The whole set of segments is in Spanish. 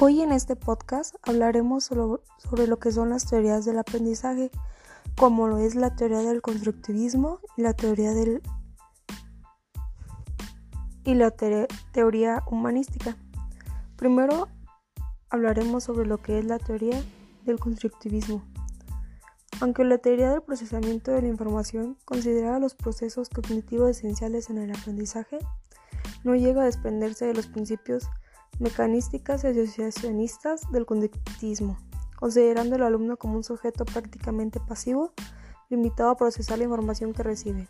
Hoy en este podcast hablaremos sobre lo que son las teorías del aprendizaje, como lo es la teoría del constructivismo y la teoría del y la teoría humanística. Primero hablaremos sobre lo que es la teoría del constructivismo. Aunque la teoría del procesamiento de la información considera los procesos cognitivos esenciales en el aprendizaje, no llega a desprenderse de los principios mecanísticas y asociacionistas del conductismo, considerando al alumno como un sujeto prácticamente pasivo, limitado a procesar la información que recibe.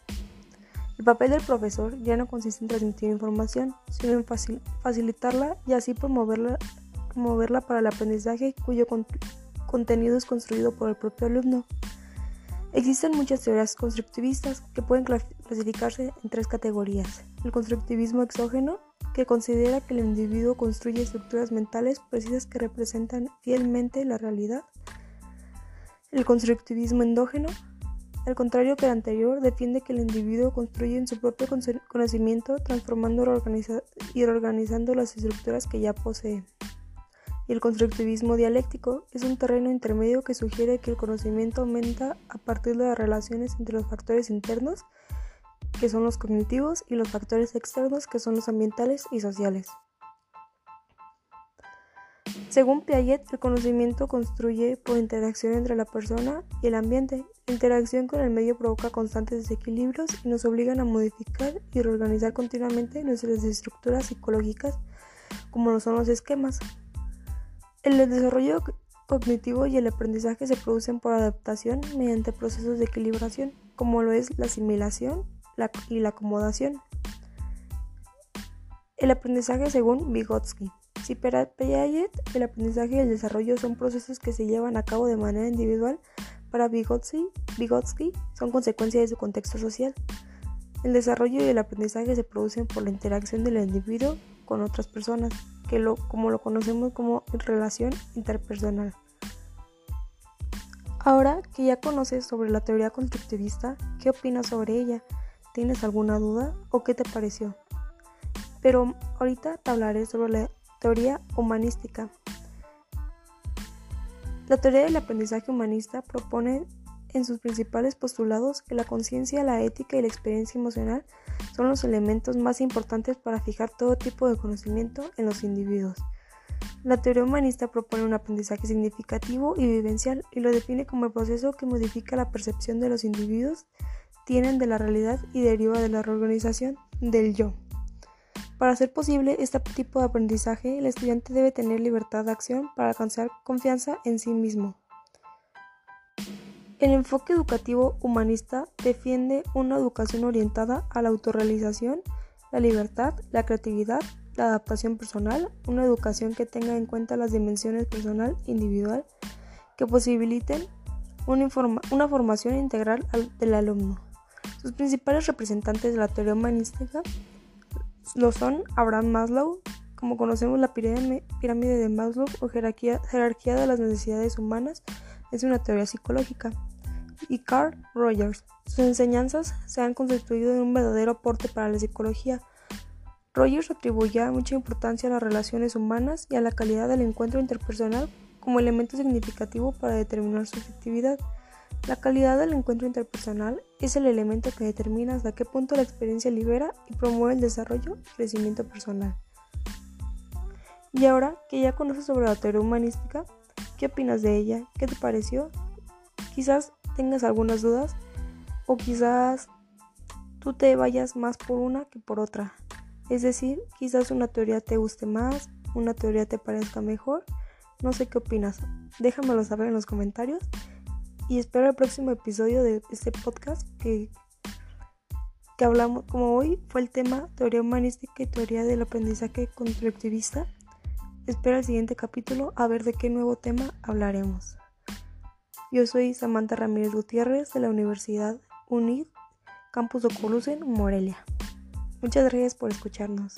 El papel del profesor ya no consiste en transmitir información, sino en facilitarla y así promoverla, para el aprendizaje cuyo contenido es construido por el propio alumno. Existen muchas teorías constructivistas que pueden clasificarse en tres categorías. El constructivismo exógeno, que considera que el individuo construye estructuras mentales precisas que representan fielmente la realidad. El constructivismo endógeno, al contrario que el anterior, defiende que el individuo construye en su propio conocimiento, transformando y reorganizando las estructuras que ya posee. Y el constructivismo dialéctico es un terreno intermedio que sugiere que el conocimiento aumenta a partir de las relaciones entre los factores internos que son los cognitivos, y los factores externos, que son los ambientales y sociales. Según Piaget, el conocimiento construye por interacción entre la persona y el ambiente. La interacción con el medio provoca constantes desequilibrios y nos obligan a modificar y reorganizar continuamente nuestras estructuras psicológicas, como lo son los esquemas. El desarrollo cognitivo y el aprendizaje se producen por adaptación mediante procesos de equilibración, como lo es la asimilación, y la acomodación. El aprendizaje según Vygotsky. Si para Piaget el aprendizaje y el desarrollo son procesos que se llevan a cabo de manera individual, para Vygotsky, Vygotsky son consecuencia de su contexto social. El desarrollo y el aprendizaje se producen por la interacción del individuo con otras personas, que lo, como lo conocemos como relación interpersonal. Ahora que ya conoces sobre la teoría constructivista, ¿qué opinas sobre ella? ¿Tienes alguna duda o qué te pareció? Pero ahorita te hablaré sobre la teoría humanística. La teoría del aprendizaje humanista propone en sus principales postulados que la conciencia, la ética y la experiencia emocional son los elementos más importantes para fijar todo tipo de conocimiento en los individuos. La teoría humanista propone un aprendizaje significativo y vivencial y lo define como el proceso que modifica la percepción de los individuos tienen de la realidad y deriva de la reorganización del yo. Para hacer posible este tipo de aprendizaje, el estudiante debe tener libertad de acción para alcanzar confianza en sí mismo. El enfoque educativo humanista defiende una educación orientada a la autorrealización, la libertad, la creatividad, la adaptación personal, una educación que tenga en cuenta las dimensiones personal e individual que posibiliten una, una formación integral del alumno. Sus principales representantes de la teoría humanística lo son Abraham Maslow, como conocemos la pirámide, de Maslow o jerarquía, de las necesidades humanas, es una teoría psicológica, y Carl Rogers. Sus enseñanzas se han constituido en un verdadero aporte para la psicología. Rogers atribuye mucha importancia a las relaciones humanas y a la calidad del encuentro interpersonal como elemento significativo para determinar su efectividad. La calidad del encuentro interpersonal es el elemento que determina hasta qué punto la experiencia libera y promueve el desarrollo y crecimiento personal. Y ahora que ya conoces sobre la teoría humanística, ¿qué opinas de ella? ¿Qué te pareció? Quizás tengas algunas dudas o quizás tú te vayas más por una que por otra. Es decir, quizás una teoría te guste más, una teoría te parezca mejor. No sé qué opinas. Déjamelo saber en los comentarios y espero el próximo episodio de este podcast que, que hablamos, como hoy fue el tema teoría humanística y teoría del aprendizaje constructivista. Espero el siguiente capítulo a ver de qué nuevo tema hablaremos. Yo soy Samantha Ramírez Gutiérrez de la Universidad UNID, Campus Oculusen, Morelia. Muchas gracias por escucharnos.